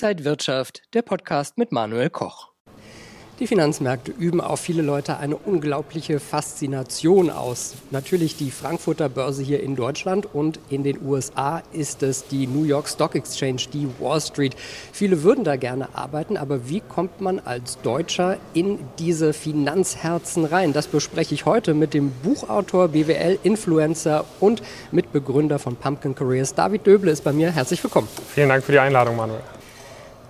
Inside Wirtschaft, der Podcast mit Manuel Koch. Die Finanzmärkte üben auf viele Leute eine unglaubliche Faszination aus. Natürlich die Frankfurter Börse hier in Deutschland und in den USA ist es die New York Stock Exchange, die Wall Street. Viele würden da gerne arbeiten, aber wie kommt man als Deutscher in diese Finanzherzen rein? Das bespreche ich heute mit dem Buchautor, BWL-Influencer und Mitbegründer von Pumpkin Careers. David Döble ist bei mir. Herzlich willkommen. Vielen Dank für die Einladung, Manuel.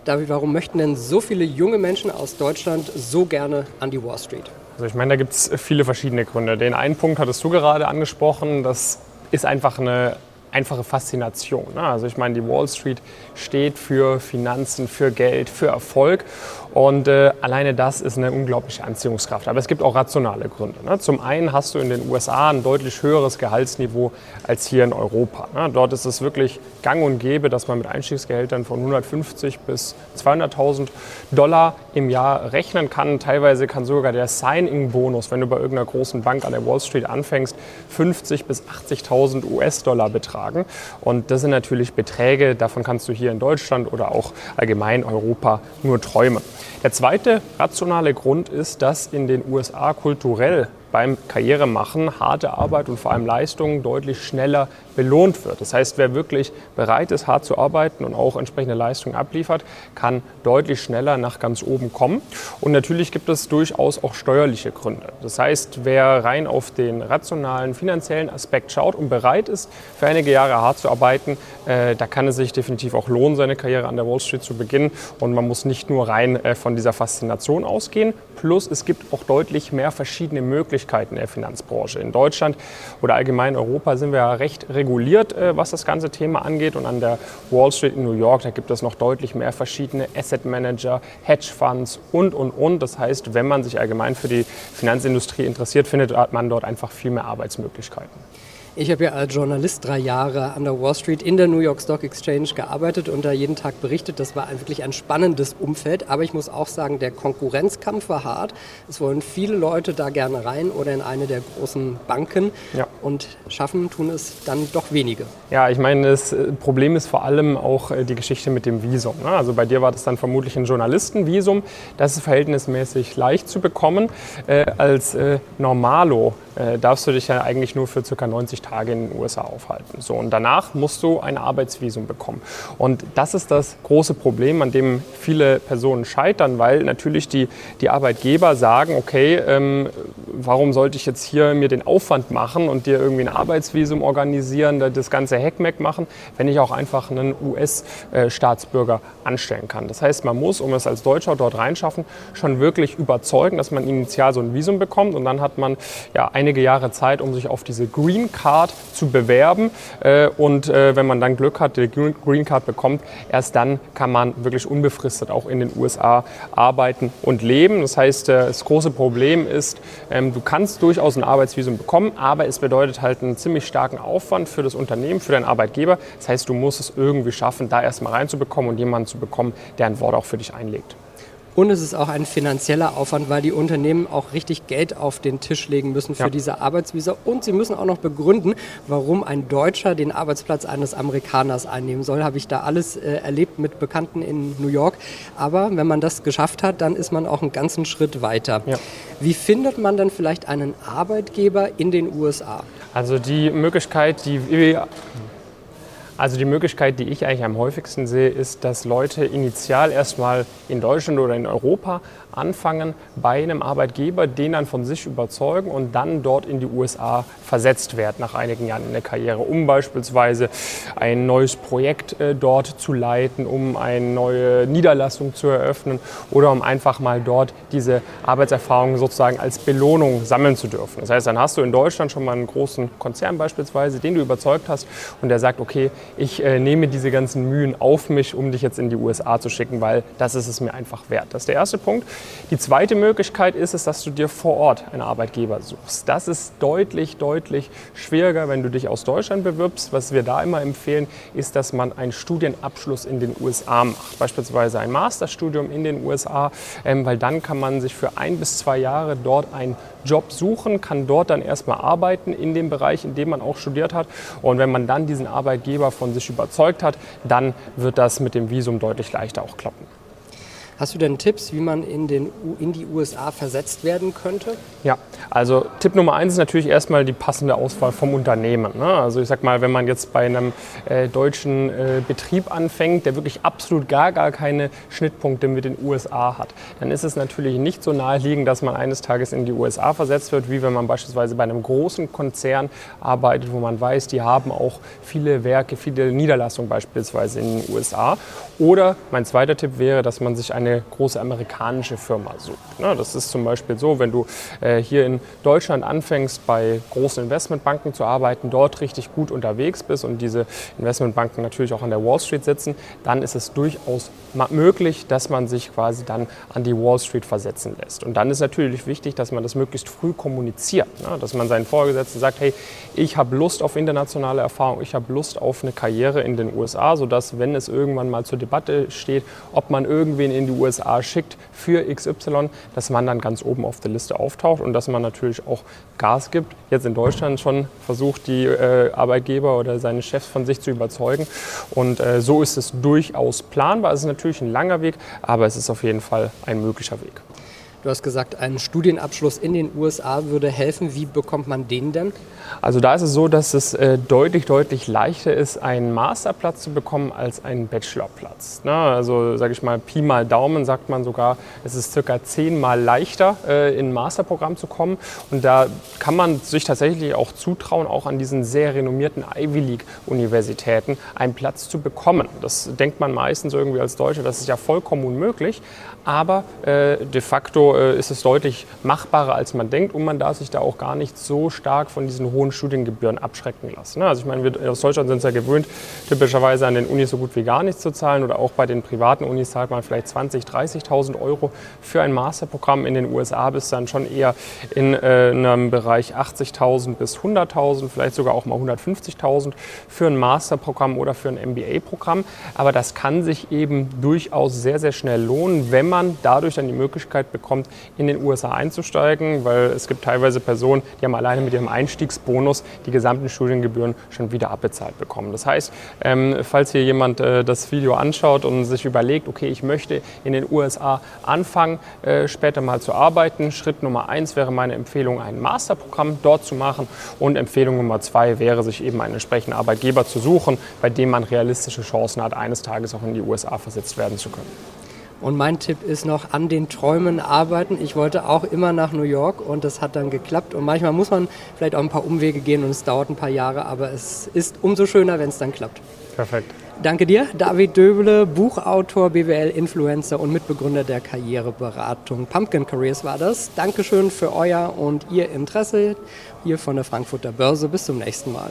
David, warum möchten denn so viele junge Menschen aus Deutschland so gerne an die Wall Street? Also ich meine, da gibt es viele verschiedene Gründe. Den einen Punkt hattest du gerade angesprochen, das ist einfach eine einfache Faszination. Ne? Also ich meine, die Wall Street steht für Finanzen, für Geld, für Erfolg. Und äh, alleine das ist eine unglaubliche Anziehungskraft. Aber es gibt auch rationale Gründe. Ne? Zum einen hast du in den USA ein deutlich höheres Gehaltsniveau als hier in Europa. Ne? Dort ist es wirklich gang und gäbe, dass man mit Einstiegsgehältern von 150 bis 200.000 Dollar im Jahr rechnen kann. Teilweise kann sogar der Signing-Bonus, wenn du bei irgendeiner großen Bank an der Wall Street anfängst, 50 bis 80.000 US-Dollar betragen. Und das sind natürlich Beträge, davon kannst du hier in Deutschland oder auch allgemein Europa nur träumen. Der zweite rationale Grund ist, dass in den USA kulturell beim Karrieremachen harte Arbeit und vor allem Leistung deutlich schneller belohnt wird. Das heißt, wer wirklich bereit ist, hart zu arbeiten und auch entsprechende Leistungen abliefert, kann deutlich schneller nach ganz oben kommen. Und natürlich gibt es durchaus auch steuerliche Gründe. Das heißt, wer rein auf den rationalen finanziellen Aspekt schaut und bereit ist, für einige Jahre hart zu arbeiten, äh, da kann es sich definitiv auch lohnen, seine Karriere an der Wall Street zu beginnen. Und man muss nicht nur rein äh, von dieser Faszination ausgehen. Plus es gibt auch deutlich mehr verschiedene Möglichkeiten in der Finanzbranche. In Deutschland oder allgemein Europa sind wir ja recht reguliert äh, was das ganze Thema angeht. Und an der Wall Street in New York, da gibt es noch deutlich mehr verschiedene Asset Manager, Hedgefonds und, und, und. Das heißt, wenn man sich allgemein für die Finanzindustrie interessiert, findet man dort einfach viel mehr Arbeitsmöglichkeiten. Ich habe ja als Journalist drei Jahre an der Wall Street in der New York Stock Exchange gearbeitet und da jeden Tag berichtet. Das war ein, wirklich ein spannendes Umfeld. Aber ich muss auch sagen, der Konkurrenzkampf war hart. Es wollen viele Leute da gerne rein oder in eine der großen Banken. Ja. Und schaffen tun es dann doch wenige. Ja, ich meine, das äh, Problem ist vor allem auch äh, die Geschichte mit dem Visum. Ne? Also bei dir war das dann vermutlich ein Journalistenvisum. Das ist verhältnismäßig leicht zu bekommen. Äh, als Normalo äh, darfst du dich ja eigentlich nur für ca. 90 Tage in den USA aufhalten. So, und danach musst du ein Arbeitsvisum bekommen. Und das ist das große Problem, an dem viele Personen scheitern, weil natürlich die, die Arbeitgeber sagen, okay, ähm, warum sollte ich jetzt hier mir den Aufwand machen und dir irgendwie ein Arbeitsvisum organisieren, das ganze Heckmeck machen, wenn ich auch einfach einen US-Staatsbürger anstellen kann. Das heißt, man muss, um es als Deutscher dort reinschaffen, schon wirklich überzeugen, dass man initial so ein Visum bekommt und dann hat man ja einige Jahre Zeit, um sich auf diese Green Card zu bewerben. Äh, und äh, wenn man dann Glück hat, die Green Card bekommt, erst dann kann man wirklich unbefristet auch in den USA arbeiten und leben. Das heißt, äh, das große Problem ist, ähm, du kannst durchaus ein Arbeitsvisum bekommen, aber es bedeutet halt einen ziemlich starken Aufwand für das Unternehmen, für deinen Arbeitgeber. Das heißt, du musst es irgendwie schaffen, da erstmal reinzubekommen und jemanden zu bekommen, der ein Wort auch für dich einlegt. Und es ist auch ein finanzieller Aufwand, weil die Unternehmen auch richtig Geld auf den Tisch legen müssen für ja. diese Arbeitsvisa. Und sie müssen auch noch begründen, warum ein Deutscher den Arbeitsplatz eines Amerikaners einnehmen soll. Habe ich da alles äh, erlebt mit Bekannten in New York. Aber wenn man das geschafft hat, dann ist man auch einen ganzen Schritt weiter. Ja. Wie findet man denn vielleicht einen Arbeitgeber in den USA? Also die Möglichkeit, die also die Möglichkeit, die ich eigentlich am häufigsten sehe, ist, dass Leute initial erstmal in Deutschland oder in Europa anfangen bei einem Arbeitgeber, den dann von sich überzeugen und dann dort in die USA versetzt werden nach einigen Jahren in der Karriere, um beispielsweise ein neues Projekt äh, dort zu leiten, um eine neue Niederlassung zu eröffnen oder um einfach mal dort diese Arbeitserfahrung sozusagen als Belohnung sammeln zu dürfen. Das heißt, dann hast du in Deutschland schon mal einen großen Konzern beispielsweise, den du überzeugt hast und der sagt, okay, ich äh, nehme diese ganzen Mühen auf mich, um dich jetzt in die USA zu schicken, weil das ist es mir einfach wert. Das ist der erste Punkt. Die zweite Möglichkeit ist es, dass du dir vor Ort einen Arbeitgeber suchst. Das ist deutlich, deutlich schwieriger, wenn du dich aus Deutschland bewirbst. Was wir da immer empfehlen, ist, dass man einen Studienabschluss in den USA macht. Beispielsweise ein Masterstudium in den USA, ähm, weil dann kann man sich für ein bis zwei Jahre dort einen Job suchen, kann dort dann erstmal arbeiten in dem Bereich, in dem man auch studiert hat. Und wenn man dann diesen Arbeitgeber von sich überzeugt hat, dann wird das mit dem Visum deutlich leichter auch klappen. Hast du denn Tipps, wie man in, den, in die USA versetzt werden könnte? Ja, also Tipp Nummer eins ist natürlich erstmal die passende Auswahl vom Unternehmen. Ne? Also ich sag mal, wenn man jetzt bei einem äh, deutschen äh, Betrieb anfängt, der wirklich absolut gar, gar keine Schnittpunkte mit den USA hat, dann ist es natürlich nicht so naheliegend, dass man eines Tages in die USA versetzt wird, wie wenn man beispielsweise bei einem großen Konzern arbeitet, wo man weiß, die haben auch viele Werke, viele Niederlassungen beispielsweise in den USA. Oder mein zweiter Tipp wäre, dass man sich eine eine große amerikanische Firma sucht. Das ist zum Beispiel so, wenn du äh, hier in Deutschland anfängst, bei großen Investmentbanken zu arbeiten, dort richtig gut unterwegs bist und diese Investmentbanken natürlich auch an der Wall Street sitzen, dann ist es durchaus möglich, dass man sich quasi dann an die Wall Street versetzen lässt. Und dann ist natürlich wichtig, dass man das möglichst früh kommuniziert, dass man seinen Vorgesetzten sagt, hey, ich habe Lust auf internationale Erfahrung, ich habe Lust auf eine Karriere in den USA, sodass, wenn es irgendwann mal zur Debatte steht, ob man irgendwen in die USA schickt für XY, dass man dann ganz oben auf der Liste auftaucht und dass man natürlich auch Gas gibt. Jetzt in Deutschland schon versucht, die äh, Arbeitgeber oder seine Chefs von sich zu überzeugen. Und äh, so ist es durchaus planbar. Es ist natürlich ein langer Weg, aber es ist auf jeden Fall ein möglicher Weg. Du hast gesagt, ein Studienabschluss in den USA würde helfen. Wie bekommt man den denn? Also da ist es so, dass es äh, deutlich, deutlich leichter ist, einen Masterplatz zu bekommen als einen Bachelorplatz. Ne? Also sage ich mal, Pi mal Daumen sagt man sogar, es ist circa zehnmal leichter, äh, in ein Masterprogramm zu kommen. Und da kann man sich tatsächlich auch zutrauen, auch an diesen sehr renommierten Ivy League-Universitäten einen Platz zu bekommen. Das denkt man meistens irgendwie als Deutscher, das ist ja vollkommen unmöglich. Aber äh, de facto äh, ist es deutlich machbarer, als man denkt und man darf sich da auch gar nicht so stark von diesen hohen Studiengebühren abschrecken lassen. Ne? Also ich meine, wir aus Deutschland sind es ja gewöhnt, typischerweise an den Unis so gut wie gar nichts zu zahlen oder auch bei den privaten Unis zahlt man vielleicht 20.000, 30.000 Euro für ein Masterprogramm. In den USA bist du dann schon eher in äh, einem Bereich 80.000 bis 100.000, vielleicht sogar auch mal 150.000 für ein Masterprogramm oder für ein MBA-Programm. Aber das kann sich eben durchaus sehr, sehr schnell lohnen, wenn man dadurch dann die Möglichkeit bekommt, kommt, in den USA einzusteigen, weil es gibt teilweise Personen, die haben alleine mit ihrem Einstiegsbonus die gesamten Studiengebühren schon wieder abbezahlt bekommen. Das heißt, ähm, falls hier jemand äh, das Video anschaut und sich überlegt, okay, ich möchte in den USA anfangen, äh, später mal zu arbeiten, Schritt Nummer eins wäre meine Empfehlung, ein Masterprogramm dort zu machen und Empfehlung Nummer zwei wäre, sich eben einen entsprechenden Arbeitgeber zu suchen, bei dem man realistische Chancen hat, eines Tages auch in die USA versetzt werden zu können. Und mein Tipp ist noch an den Träumen arbeiten. Ich wollte auch immer nach New York und das hat dann geklappt. Und manchmal muss man vielleicht auch ein paar Umwege gehen und es dauert ein paar Jahre, aber es ist umso schöner, wenn es dann klappt. Perfekt. Danke dir, David Döbele, Buchautor, BWL-Influencer und Mitbegründer der Karriereberatung Pumpkin Careers war das. Dankeschön für euer und ihr Interesse hier von der Frankfurter Börse. Bis zum nächsten Mal.